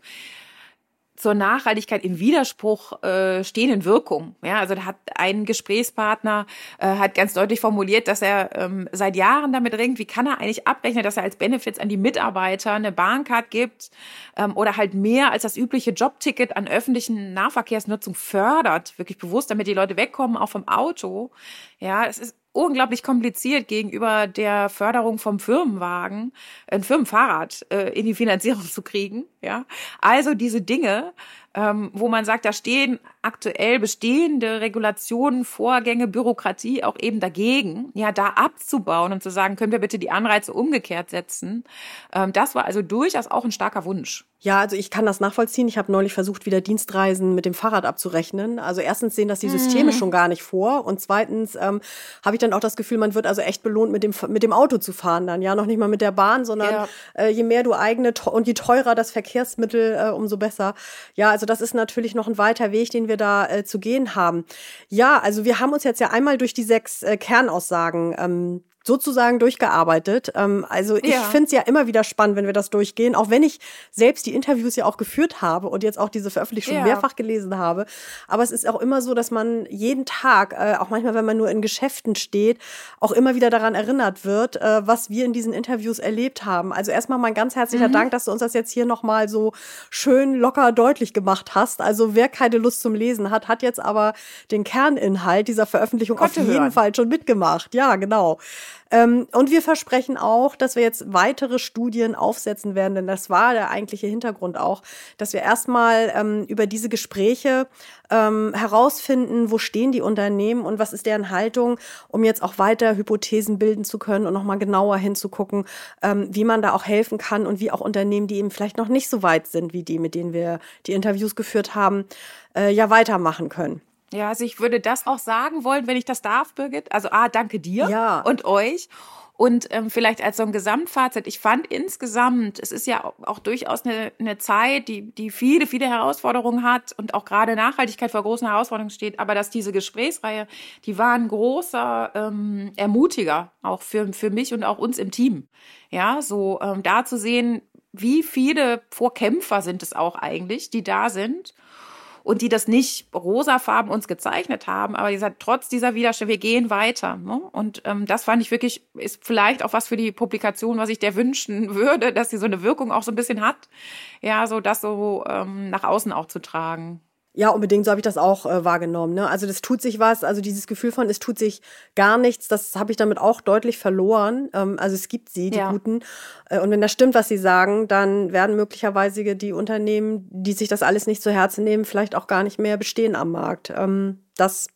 zur Nachhaltigkeit im Widerspruch äh, stehenden Wirkung. Ja, also da hat ein Gesprächspartner äh, hat ganz deutlich formuliert, dass er ähm, seit Jahren damit ringt, wie kann er eigentlich abrechnen, dass er als Benefits an die Mitarbeiter eine Bahncard gibt ähm, oder halt mehr als das übliche Jobticket an öffentlichen Nahverkehrsnutzung fördert, wirklich bewusst, damit die Leute wegkommen, auch vom Auto. Ja, es ist unglaublich kompliziert gegenüber der Förderung vom Firmenwagen, ein Firmenfahrrad äh, in die Finanzierung zu kriegen. Ja, also diese Dinge, ähm, wo man sagt, da stehen aktuell bestehende Regulationen, Vorgänge, Bürokratie auch eben dagegen, ja, da abzubauen und zu sagen, können wir bitte die Anreize umgekehrt setzen. Ähm, das war also durchaus auch ein starker Wunsch. Ja, also ich kann das nachvollziehen. Ich habe neulich versucht, wieder Dienstreisen mit dem Fahrrad abzurechnen. Also erstens sehen das die Systeme mm. schon gar nicht vor und zweitens ähm, habe ich dann auch das Gefühl, man wird also echt belohnt, mit dem mit dem Auto zu fahren dann. Ja, noch nicht mal mit der Bahn, sondern ja. äh, je mehr du eigene und je teurer das Verkehrsmittel, äh, umso besser. Ja, also das ist natürlich noch ein weiter Weg, den wir da äh, zu gehen haben. Ja, also wir haben uns jetzt ja einmal durch die sechs äh, Kernaussagen ähm, sozusagen durchgearbeitet. Ähm, also ich ja. finde es ja immer wieder spannend, wenn wir das durchgehen, auch wenn ich selbst die Interviews ja auch geführt habe und jetzt auch diese Veröffentlichung ja. mehrfach gelesen habe. Aber es ist auch immer so, dass man jeden Tag, äh, auch manchmal, wenn man nur in Geschäften steht, auch immer wieder daran erinnert wird, äh, was wir in diesen Interviews erlebt haben. Also erstmal mein ganz herzlicher mhm. Dank, dass du uns das jetzt hier nochmal so schön locker deutlich gemacht hast. Also wer keine Lust zum Lesen hat, hat jetzt aber den Kerninhalt dieser Veröffentlichung Konnte auf jeden hören. Fall schon mitgemacht. Ja, genau. Ähm, und wir versprechen auch, dass wir jetzt weitere Studien aufsetzen werden, denn das war der eigentliche Hintergrund auch, dass wir erstmal ähm, über diese Gespräche ähm, herausfinden, wo stehen die Unternehmen und was ist deren Haltung, um jetzt auch weiter Hypothesen bilden zu können und nochmal genauer hinzugucken, ähm, wie man da auch helfen kann und wie auch Unternehmen, die eben vielleicht noch nicht so weit sind wie die, mit denen wir die Interviews geführt haben, äh, ja weitermachen können. Ja, also ich würde das auch sagen wollen, wenn ich das darf, Birgit. Also A, danke dir ja. und euch. Und ähm, vielleicht als so ein Gesamtfazit, ich fand insgesamt, es ist ja auch, durchaus eine, eine Zeit, die, die viele, viele Herausforderungen hat und auch gerade Nachhaltigkeit vor großen Herausforderungen steht, aber dass diese Gesprächsreihe, die war ein großer ähm, Ermutiger, auch für, für mich und auch uns im Team. Ja, so ähm, da zu sehen, wie viele Vorkämpfer sind es auch eigentlich, die da sind und die das nicht rosafarben uns gezeichnet haben, aber gesagt, trotz dieser Widerstände, wir gehen weiter. Ne? Und ähm, das fand ich wirklich, ist vielleicht auch was für die Publikation, was ich der wünschen würde, dass sie so eine Wirkung auch so ein bisschen hat, ja, so das so ähm, nach außen auch zu tragen. Ja, unbedingt, so habe ich das auch äh, wahrgenommen. Ne? Also das tut sich was, also dieses Gefühl von, es tut sich gar nichts, das habe ich damit auch deutlich verloren. Ähm, also es gibt sie, die ja. Guten. Äh, und wenn das stimmt, was sie sagen, dann werden möglicherweise die Unternehmen, die sich das alles nicht zu Herzen nehmen, vielleicht auch gar nicht mehr bestehen am Markt. Ähm, das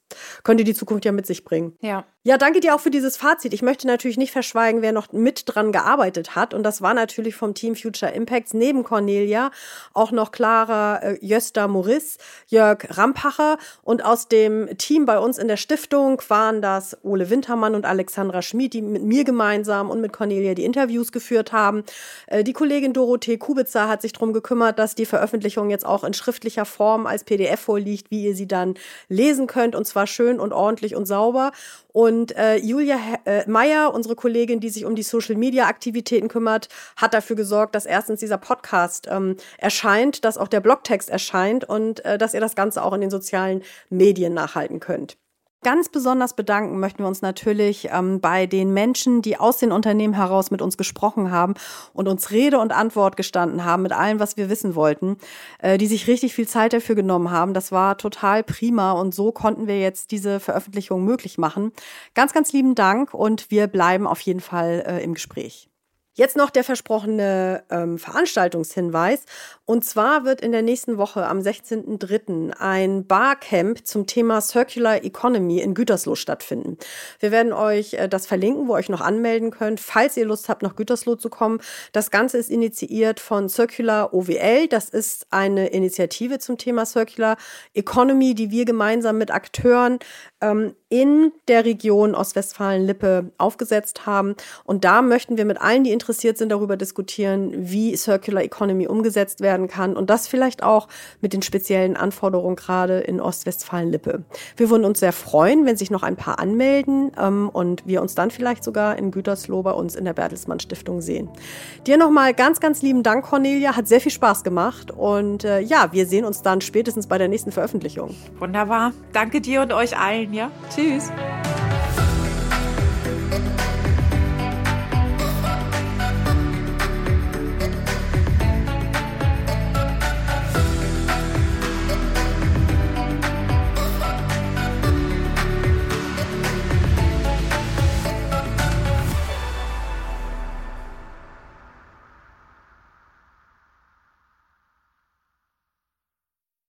könnte die Zukunft ja mit sich bringen. Ja. Ja, danke dir auch für dieses Fazit. Ich möchte natürlich nicht verschweigen, wer noch mit dran gearbeitet hat. Und das war natürlich vom Team Future Impacts neben Cornelia auch noch Clara äh, Jöster Morris, Jörg Rampacher. Und aus dem Team bei uns in der Stiftung waren das Ole Wintermann und Alexandra Schmid, die mit mir gemeinsam und mit Cornelia die Interviews geführt haben. Äh, die Kollegin Dorothee Kubitzer hat sich darum gekümmert, dass die Veröffentlichung jetzt auch in schriftlicher Form als PDF vorliegt, wie ihr sie dann lesen lesen könnt und zwar schön und ordentlich und sauber. Und äh, Julia äh, Meyer, unsere Kollegin, die sich um die Social-Media-Aktivitäten kümmert, hat dafür gesorgt, dass erstens dieser Podcast ähm, erscheint, dass auch der Blogtext erscheint und äh, dass ihr das Ganze auch in den sozialen Medien nachhalten könnt. Ganz besonders bedanken möchten wir uns natürlich ähm, bei den Menschen, die aus den Unternehmen heraus mit uns gesprochen haben und uns Rede und Antwort gestanden haben mit allem, was wir wissen wollten, äh, die sich richtig viel Zeit dafür genommen haben. Das war total prima und so konnten wir jetzt diese Veröffentlichung möglich machen. Ganz, ganz lieben Dank und wir bleiben auf jeden Fall äh, im Gespräch. Jetzt noch der versprochene ähm, Veranstaltungshinweis. Und zwar wird in der nächsten Woche am 16.03. ein Barcamp zum Thema Circular Economy in Gütersloh stattfinden. Wir werden euch äh, das verlinken, wo ihr euch noch anmelden könnt, falls ihr Lust habt, nach Gütersloh zu kommen. Das Ganze ist initiiert von Circular OWL. Das ist eine Initiative zum Thema Circular Economy, die wir gemeinsam mit Akteuren ähm, in der Region Ostwestfalen-Lippe aufgesetzt haben. Und da möchten wir mit allen, die interessiert sind, darüber diskutieren, wie Circular Economy umgesetzt werden kann und das vielleicht auch mit den speziellen Anforderungen gerade in Ostwestfalen-Lippe. Wir würden uns sehr freuen, wenn sich noch ein paar anmelden ähm, und wir uns dann vielleicht sogar in Gütersloh bei uns in der Bertelsmann Stiftung sehen. Dir nochmal ganz, ganz lieben Dank, Cornelia. Hat sehr viel Spaß gemacht und äh, ja, wir sehen uns dann spätestens bei der nächsten Veröffentlichung. Wunderbar. Danke dir und euch allen, ja. Tschüss.